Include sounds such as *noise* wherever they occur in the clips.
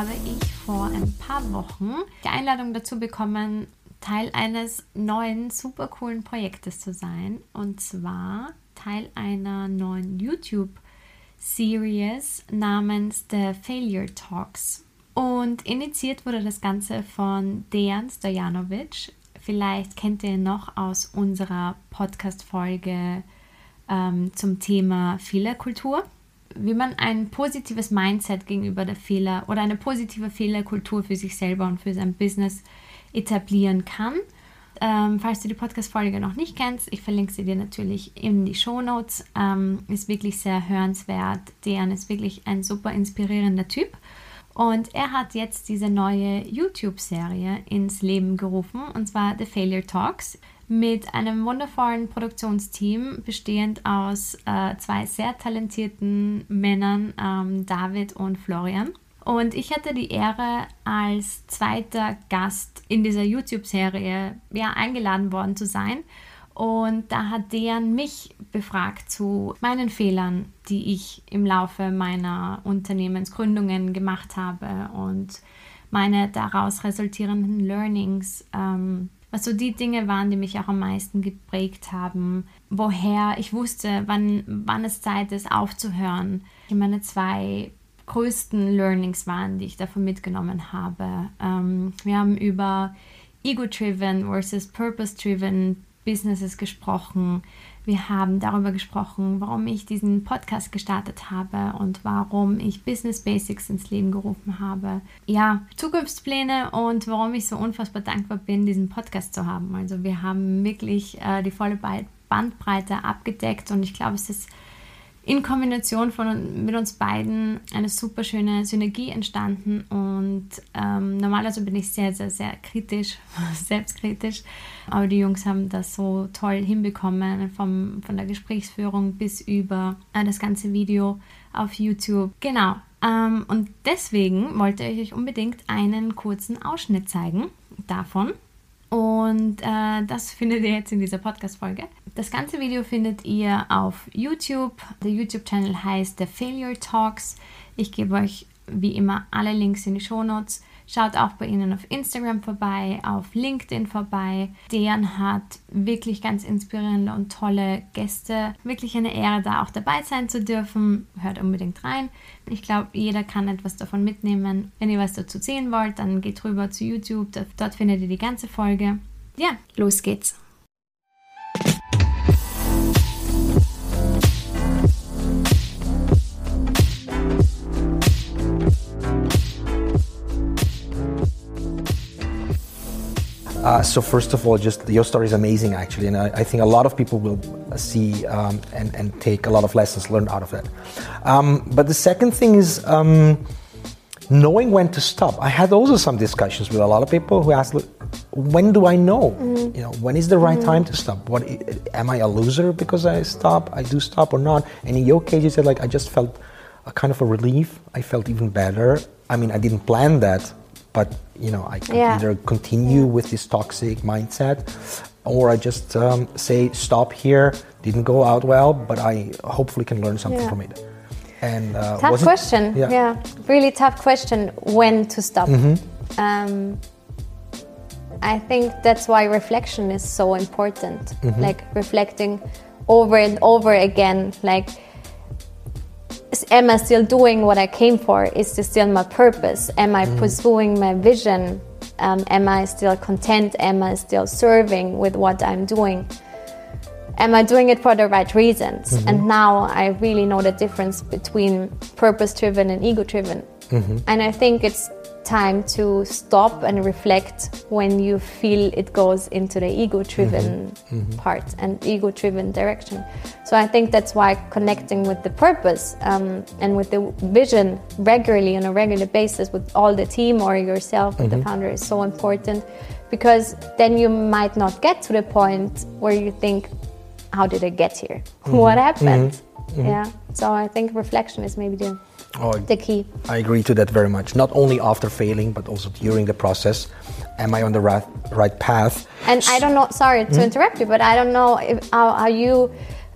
Habe ich vor ein paar Wochen die Einladung dazu bekommen, Teil eines neuen, super coolen Projektes zu sein. Und zwar Teil einer neuen YouTube-Series namens The Failure Talks. Und initiiert wurde das Ganze von Dejan Stojanovic. Vielleicht kennt ihr ihn noch aus unserer Podcast-Folge ähm, zum Thema Fehlerkultur. Wie man ein positives Mindset gegenüber der Fehler oder eine positive Fehlerkultur für sich selber und für sein Business etablieren kann. Ähm, falls du die Podcast-Folge noch nicht kennst, ich verlinke sie dir natürlich in die Show Notes. Ähm, ist wirklich sehr hörenswert. Dejan ist wirklich ein super inspirierender Typ. Und er hat jetzt diese neue YouTube-Serie ins Leben gerufen, und zwar The Failure Talks, mit einem wundervollen Produktionsteam, bestehend aus äh, zwei sehr talentierten Männern, ähm, David und Florian. Und ich hatte die Ehre, als zweiter Gast in dieser YouTube-Serie ja, eingeladen worden zu sein. Und da hat Dejan mich befragt zu meinen Fehlern, die ich im Laufe meiner Unternehmensgründungen gemacht habe und meine daraus resultierenden Learnings, ähm, was so die Dinge waren, die mich auch am meisten geprägt haben, woher ich wusste, wann, wann es Zeit ist, aufzuhören. Meine zwei größten Learnings waren, die ich davon mitgenommen habe. Ähm, wir haben über Ego-Driven versus Purpose-Driven Businesses gesprochen. Wir haben darüber gesprochen, warum ich diesen Podcast gestartet habe und warum ich Business Basics ins Leben gerufen habe. Ja, Zukunftspläne und warum ich so unfassbar dankbar bin, diesen Podcast zu haben. Also wir haben wirklich äh, die volle Bandbreite abgedeckt und ich glaube, es ist in Kombination von, mit uns beiden eine super schöne Synergie entstanden und ähm, normalerweise bin ich sehr, sehr, sehr kritisch, *laughs* selbstkritisch, aber die Jungs haben das so toll hinbekommen, vom, von der Gesprächsführung bis über äh, das ganze Video auf YouTube. Genau, ähm, und deswegen wollte ich euch unbedingt einen kurzen Ausschnitt zeigen davon. Und äh, das findet ihr jetzt in dieser Podcast-Folge. Das ganze Video findet ihr auf YouTube. Der YouTube-Channel heißt The Failure Talks. Ich gebe euch wie immer alle Links in die Show Notes. Schaut auch bei ihnen auf Instagram vorbei, auf LinkedIn vorbei. Dejan hat wirklich ganz inspirierende und tolle Gäste. Wirklich eine Ehre, da auch dabei sein zu dürfen. Hört unbedingt rein. Ich glaube, jeder kann etwas davon mitnehmen. Wenn ihr was dazu sehen wollt, dann geht rüber zu YouTube. Dort findet ihr die ganze Folge. Ja, los geht's. Uh, so first of all, just your story is amazing, actually, and I, I think a lot of people will see um, and, and take a lot of lessons learned out of it. Um, but the second thing is um, knowing when to stop. I had also some discussions with a lot of people who asked, "When do I know? Mm. You know, when is the right mm. time to stop? What am I a loser because I stop? I do stop or not?" And in your case, you said like, "I just felt a kind of a relief. I felt even better. I mean, I didn't plan that." But you know I can yeah. either continue yeah. with this toxic mindset or I just um, say stop here didn't go out well but I hopefully can learn something yeah. from it and uh, tough question yeah. yeah. really tough question when to stop mm-hmm. um, I think that's why reflection is so important mm-hmm. like reflecting over and over again like am I still doing what I came for? Is this still my purpose? Am I mm. pursuing my vision? Um, am I still content? Am I still serving with what I'm doing? Am I doing it for the right reasons? Mm-hmm. And now I really know the difference between purpose driven and ego driven. Mm-hmm. And I think it's time to stop and reflect when you feel it goes into the ego driven mm-hmm. part and ego driven direction. So I think that's why connecting with the purpose um, and with the vision regularly on a regular basis with all the team or yourself, mm-hmm. the founder, is so important because then you might not get to the point where you think, how did I get here? Mm-hmm. What happened? Mm-hmm. Yeah. So I think reflection is maybe the oh, the key. I agree to that very much. Not only after failing, but also during the process. Am I on the right, right path? And I don't know. Sorry to mm-hmm. interrupt you, but I don't know if, how, how you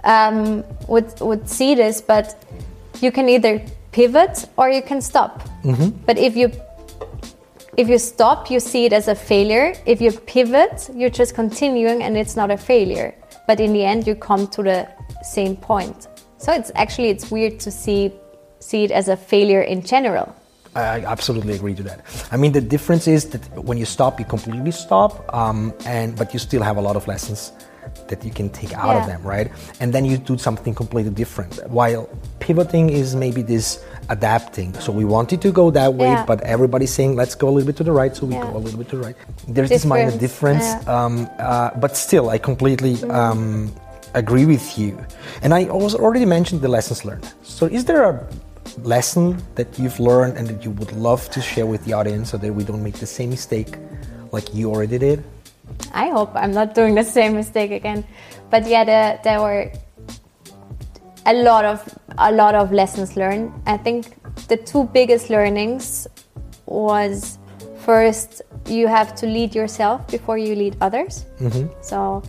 um, would would see this. But you can either pivot or you can stop. Mm-hmm. But if you if you stop, you see it as a failure. If you pivot, you're just continuing and it's not a failure. But in the end, you come to the same point. So it's actually it's weird to see see it as a failure in general. I absolutely agree to that. I mean, the difference is that when you stop, you completely stop, um, and but you still have a lot of lessons that you can take out yeah. of them, right? And then you do something completely different. While pivoting is maybe this adapting. So we wanted to go that way, yeah. but everybody's saying let's go a little bit to the right, so we yeah. go a little bit to the right. There's difference. this minor difference, um, uh, but still, I completely. Mm. Um, agree with you. And I also already mentioned the lessons learned. So, is there a lesson that you've learned and that you would love to share with the audience so that we don't make the same mistake like you already did? I hope I'm not doing the same mistake again. But yeah, there, there were a lot of a lot of lessons learned. I think the two biggest learnings was first you have to lead yourself before you lead others. Mm-hmm. So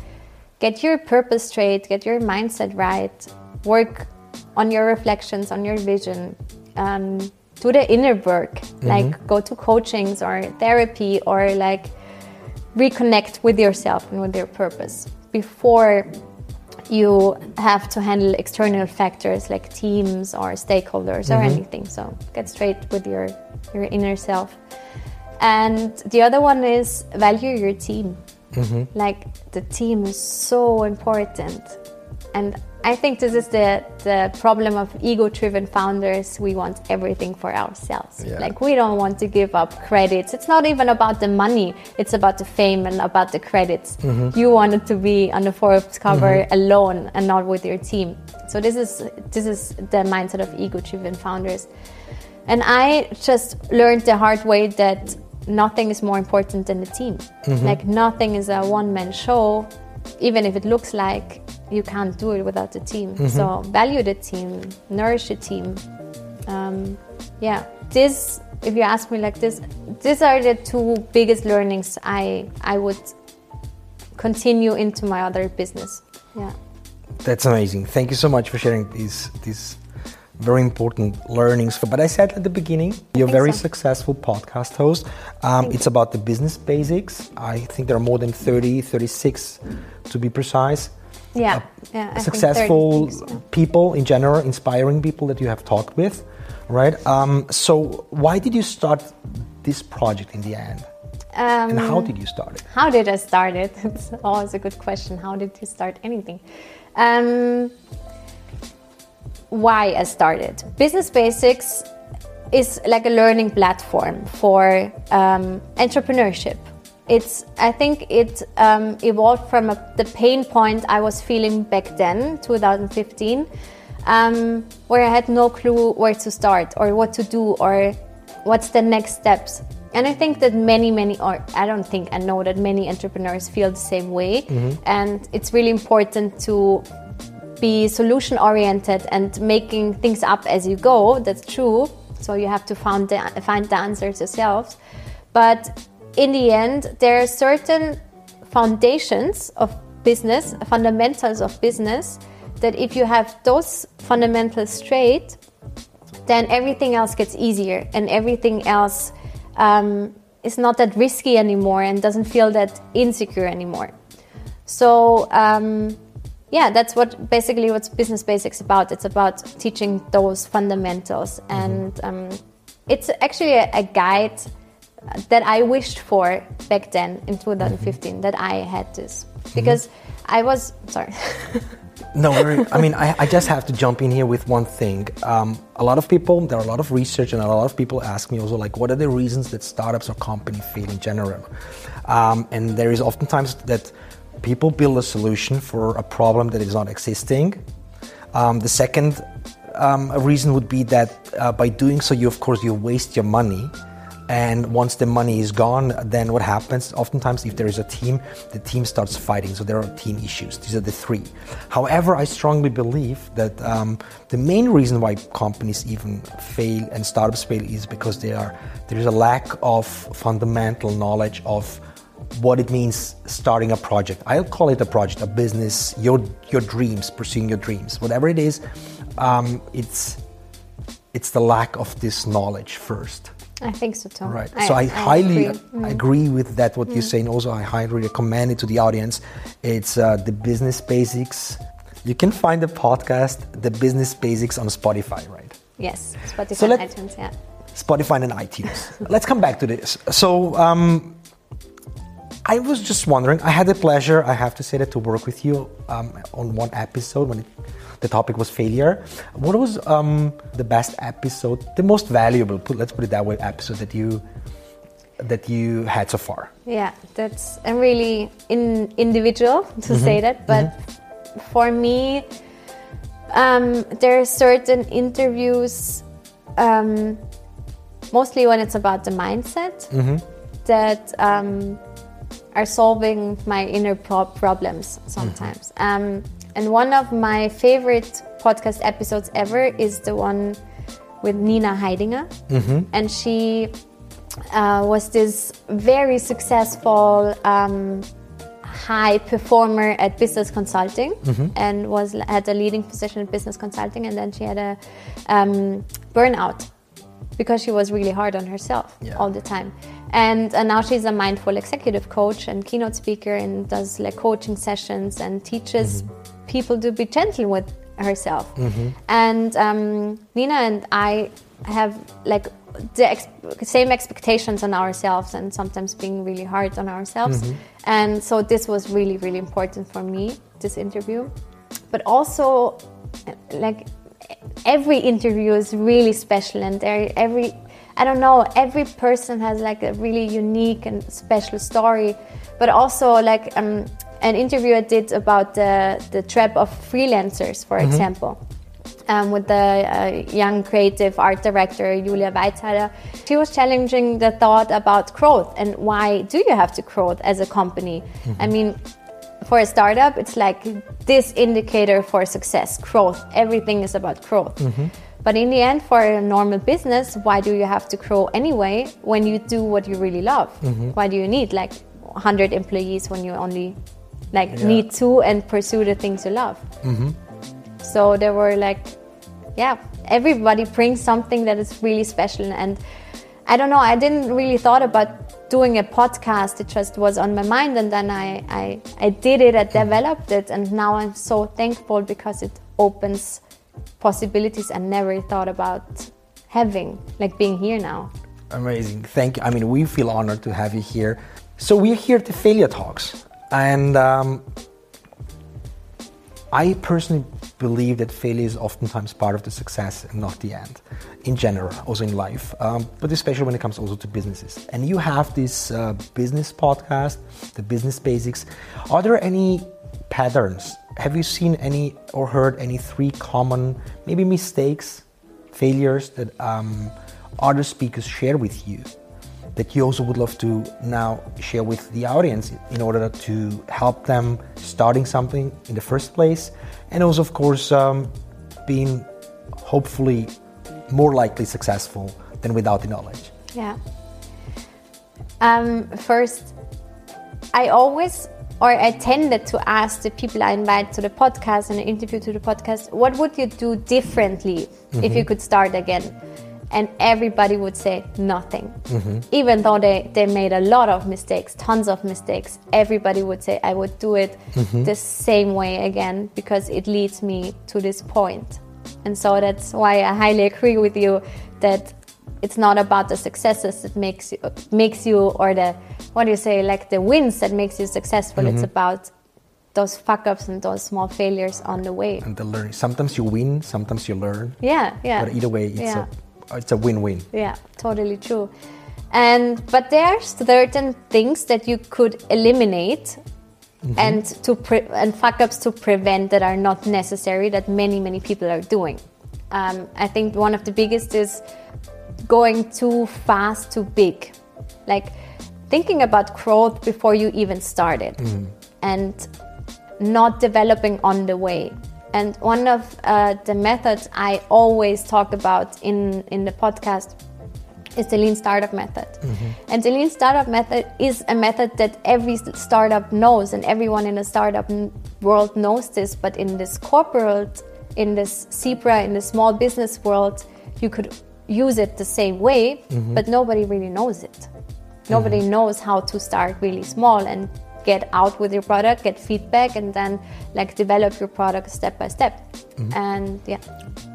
get your purpose straight, get your mindset right, work on your reflections, on your vision. Um, do the inner work, mm-hmm. like go to coachings or therapy or like reconnect with yourself and with your purpose before you have to handle external factors like teams or stakeholders mm-hmm. or anything. So get straight with your your inner self. And the other one is value your team. Mm-hmm. Like the team is so important. And I think this is the, the problem of ego driven founders. We want everything for ourselves. Yeah. Like, we don't want to give up credits. It's not even about the money, it's about the fame and about the credits. Mm-hmm. You wanted to be on the Forbes cover mm-hmm. alone and not with your team. So, this is, this is the mindset of ego driven founders. And I just learned the hard way that nothing is more important than the team. Mm-hmm. Like, nothing is a one man show, even if it looks like you can't do it without the team. Mm-hmm. So value the team, nourish the team. Um, yeah, this. If you ask me like this, these are the two biggest learnings I I would continue into my other business. Yeah. That's amazing. Thank you so much for sharing these these very important learnings. But I said at the beginning, you're a very so. successful podcast host. Um, it's about the business basics. I think there are more than 30, 36 to be precise yeah, yeah successful things, yeah. people in general, inspiring people that you have talked with, right? Um, so, why did you start this project in the end? Um, and how did you start it? How did I start it? *laughs* It's always a good question. How did you start anything? Um, why I started? Business Basics is like a learning platform for um, entrepreneurship it's i think it um, evolved from a, the pain point i was feeling back then 2015 um, where i had no clue where to start or what to do or what's the next steps and i think that many many or i don't think i know that many entrepreneurs feel the same way mm-hmm. and it's really important to be solution oriented and making things up as you go. That's true. So you have to find the, find the answers yourselves. But in the end, there are certain foundations of business, fundamentals of business, that if you have those fundamentals straight, then everything else gets easier and everything else um, is not that risky anymore and doesn't feel that insecure anymore. So, um, yeah, that's what basically what's business basics about. It's about teaching those fundamentals, mm-hmm. and um, it's actually a, a guide that I wished for back then in 2015 that I had this because I was sorry. *laughs* No, I mean, I, I, just have to jump in here with one thing. Um, a lot of people, there are a lot of research, and a lot of people ask me also, like, what are the reasons that startups or companies fail in general? Um, and there is oftentimes that people build a solution for a problem that is not existing. Um, the second um, reason would be that uh, by doing so, you of course you waste your money and once the money is gone, then what happens? Oftentimes, if there is a team, the team starts fighting. So there are team issues. These are the three. However, I strongly believe that um, the main reason why companies even fail and startups fail is because are, there is a lack of fundamental knowledge of what it means starting a project. I'll call it a project, a business, your your dreams, pursuing your dreams, whatever it is. Um, it's it's the lack of this knowledge first. I think so too. Right. I, so I, I highly agree. Mm. agree. with that what mm. you're saying. Also, I highly recommend it to the audience. It's uh, the business basics. You can find the podcast, the business basics, on Spotify, right? Yes, Spotify so and iTunes. Yeah. Spotify and iTunes. *laughs* Let's come back to this. So. Um, I was just wondering. I had the pleasure, I have to say that, to work with you um, on one episode when it the topic was failure. What was um, the best episode, the most valuable? Put, let's put it that way. Episode that you that you had so far. Yeah, that's a really in, individual to mm-hmm. say that, but mm-hmm. for me, um, there are certain interviews, um, mostly when it's about the mindset, mm-hmm. that um, are solving my inner pro- problems sometimes. Mm-hmm. Um, and one of my favorite podcast episodes ever is the one with Nina Heidinger. Mm-hmm. And she uh, was this very successful um, high performer at business consulting mm-hmm. and was had a leading position in business consulting. And then she had a um, burnout because she was really hard on herself yeah. all the time. And, and now she's a mindful executive coach and keynote speaker and does like coaching sessions and teaches mm-hmm people to be gentle with herself. Mm-hmm. And um, Nina and I have like the ex- same expectations on ourselves and sometimes being really hard on ourselves. Mm-hmm. And so this was really, really important for me, this interview. But also, like, every interview is really special and every I don't know, every person has like a really unique and special story, but also like um, an interview I did about the, the trap of freelancers, for mm-hmm. example. Um, with the uh, young creative art director Julia Weizhaler. She was challenging the thought about growth and why do you have to grow as a company? Mm-hmm. I mean, for a startup, it's like this indicator for success growth. Everything is about growth. Mm-hmm. But in the end, for a normal business, why do you have to grow anyway when you do what you really love? Mm-hmm. Why do you need like 100 employees when you only like yeah. need two and pursue the things you love. Mm-hmm. So there were like, yeah, everybody brings something that is really special. And I don't know, I didn't really thought about doing a podcast. It just was on my mind, and then I I, I did it, I developed it, and now I'm so thankful because it opens possibilities I never thought about having, like being here now. Amazing. Thank you. I mean, we feel honored to have you here. So we're here at the Failure Talks. And um, I personally believe that failure is oftentimes part of the success and not the end, in general, also in life, um, but especially when it comes also to businesses. And you have this uh, business podcast, the Business Basics. Are there any patterns? Have you seen any or heard any three common, maybe mistakes, failures that um, other speakers share with you that you also would love to now share with the audience in order to help them starting something in the first place? And also of course um, being hopefully more likely successful than without the knowledge. Yeah. Um, first i always or I tended to ask the people I invite to the podcast and interview to the podcast, what would you do differently mm-hmm. if you mm-hmm. could start again? and everybody would say nothing. Mm-hmm. Even though they, they made a lot of mistakes, tons of mistakes, everybody would say, I would do it mm-hmm. the same way again because it leads me to this point. And so that's why I highly agree with you that it's not about the successes that makes you makes you or the what do you say like the wins that makes you successful mm-hmm. it's about those fuck ups and those small failures on the way. And the learning. Sometimes you win, sometimes you learn. Yeah, yeah. But either way, it's yeah. a it's a win-win. Yeah, totally true. And but there are certain things that you could eliminate Mm-hmm. and to pre- and fuck ups to prevent that are not necessary that many many people are doing. Um, I think one of the biggest is going too fast, too big, like thinking about growth before you even started, mm-hmm. and not developing on the way. And one of uh, the methods I always talk about in in the podcast is the lean startup method. Mm-hmm. And the lean startup method is a method that every startup knows, and everyone in the startup world knows this. But in this corporate, in this Zebra, in the small business world, you could use it the same way, mm-hmm. but nobody really knows it. Nobody mm-hmm. knows how to start really small and get out with your product, get feedback, and then like develop your product step by step. Mm-hmm. And yeah.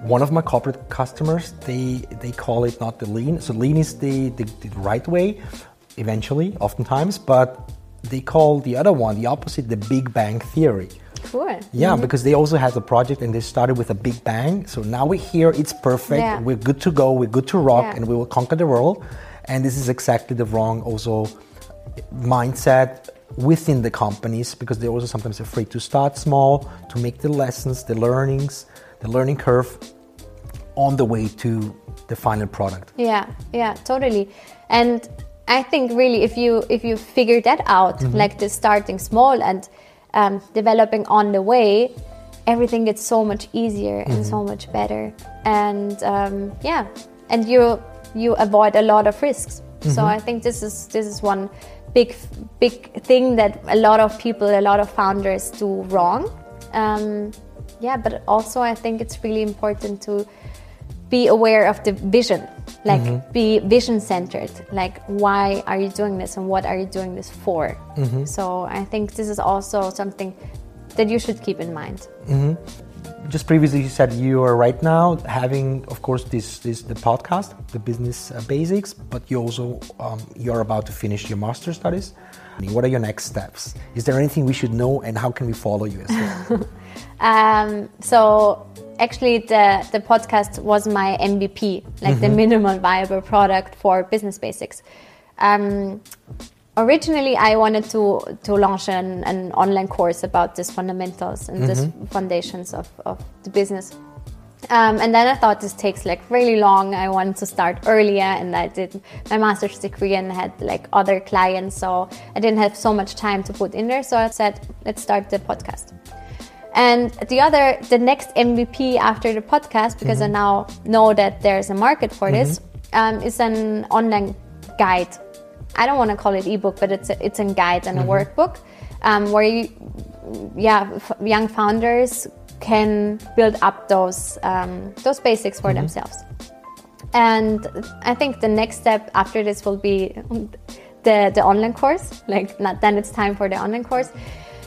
One of my corporate customers, they they call it not the lean. So lean is the, the, the right way, eventually, oftentimes, but they call the other one, the opposite, the Big Bang Theory. Cool. Yeah, mm-hmm. because they also had a project and they started with a big bang. So now we're here, it's perfect, yeah. we're good to go, we're good to rock, yeah. and we will conquer the world. And this is exactly the wrong also mindset within the companies because they're also sometimes afraid to start small, to make the lessons, the learnings, the learning curve on the way to the final product. Yeah, yeah, totally. And I think really if you if you figure that out, mm-hmm. like the starting small and um, developing on the way, everything gets so much easier mm-hmm. and so much better. And um, yeah, and you you avoid a lot of risks. Mm-hmm. So I think this is this is one big big thing that a lot of people, a lot of founders do wrong. Um, yeah, but also I think it's really important to be aware of the vision, like mm-hmm. be vision centered. Like, why are you doing this and what are you doing this for? Mm-hmm. So I think this is also something that you should keep in mind. Mm-hmm just previously you said you are right now having of course this this the podcast the business uh, basics but you also um, you're about to finish your master studies what are your next steps is there anything we should know and how can we follow you as well *laughs* um, so actually the the podcast was my mvp like mm-hmm. the minimal viable product for business basics um, originally I wanted to to launch an, an online course about these fundamentals and mm-hmm. these foundations of, of the business. Um, and then I thought this takes like really long. I wanted to start earlier, and I did my master's degree and had like other clients, so I didn't have so much time to put in there. So I said, let's start the podcast. And the other, the next MVP after the podcast, because mm-hmm. I now know that there's a market for mm-hmm. this, um, is an online guide I don't want to call it ebook, but it's a, it's a guide and a mm-hmm. workbook um, where you, yeah, f- young founders can build up those um, those basics for mm-hmm. themselves. And I think the next step after this will be the the online course. Like, not, then it's time for the online course.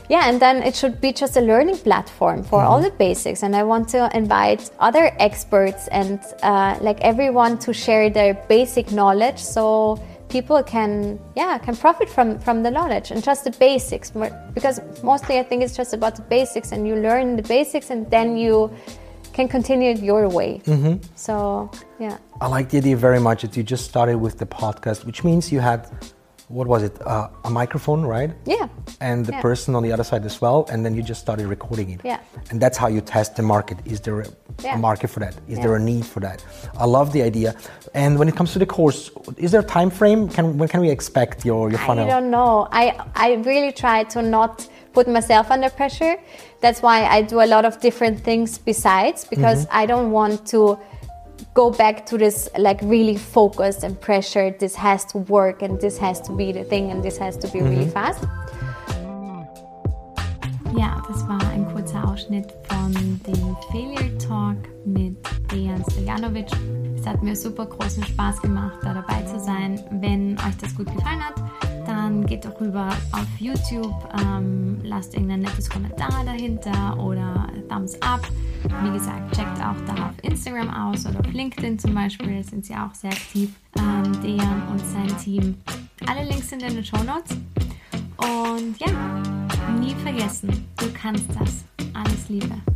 Yeah, and then it should be just a learning platform for mm-hmm. all the basics. And I want to invite other experts and uh, like everyone to share their basic knowledge. So people can yeah can profit from from the knowledge and just the basics because mostly i think it's just about the basics and you learn the basics and then you can continue it your way mm-hmm. so yeah i like the idea very much that you just started with the podcast which means you had what was it? Uh, a microphone right? Yeah. And the yeah. person on the other side as well and then you just started recording it. Yeah. And that's how you test the market. Is there a, yeah. market for that? Is yeah. there a need for that? I love the idea. And when it comes to the course is there a time frame? Can when can we expect your your funnel i don't know. I i really try to not put myself under pressure. That's why i do a lot of different things besides because mm-hmm. i don't want to go back to this like really focused and pressured this has to work and this has to be the thing and this has to be mhm. really fast. Ja, das war ein kurzer Ausschnitt von dem Failure Talk mit Dejan Stojanovic. Es hat mir super großen Spaß gemacht, da dabei zu sein. Wenn euch das gut gefallen hat, dann geht doch rüber auf YouTube, ähm, lasst irgendein nettes Kommentar dahinter oder Thumbs up. Wie gesagt, checkt auch da auf Instagram aus oder auf LinkedIn zum Beispiel, sind sie auch sehr aktiv. Ähm, Dejan und sein Team. Alle Links sind in den Show Notes. Und ja, nie vergessen, vergessen, du kannst das. Alles Liebe.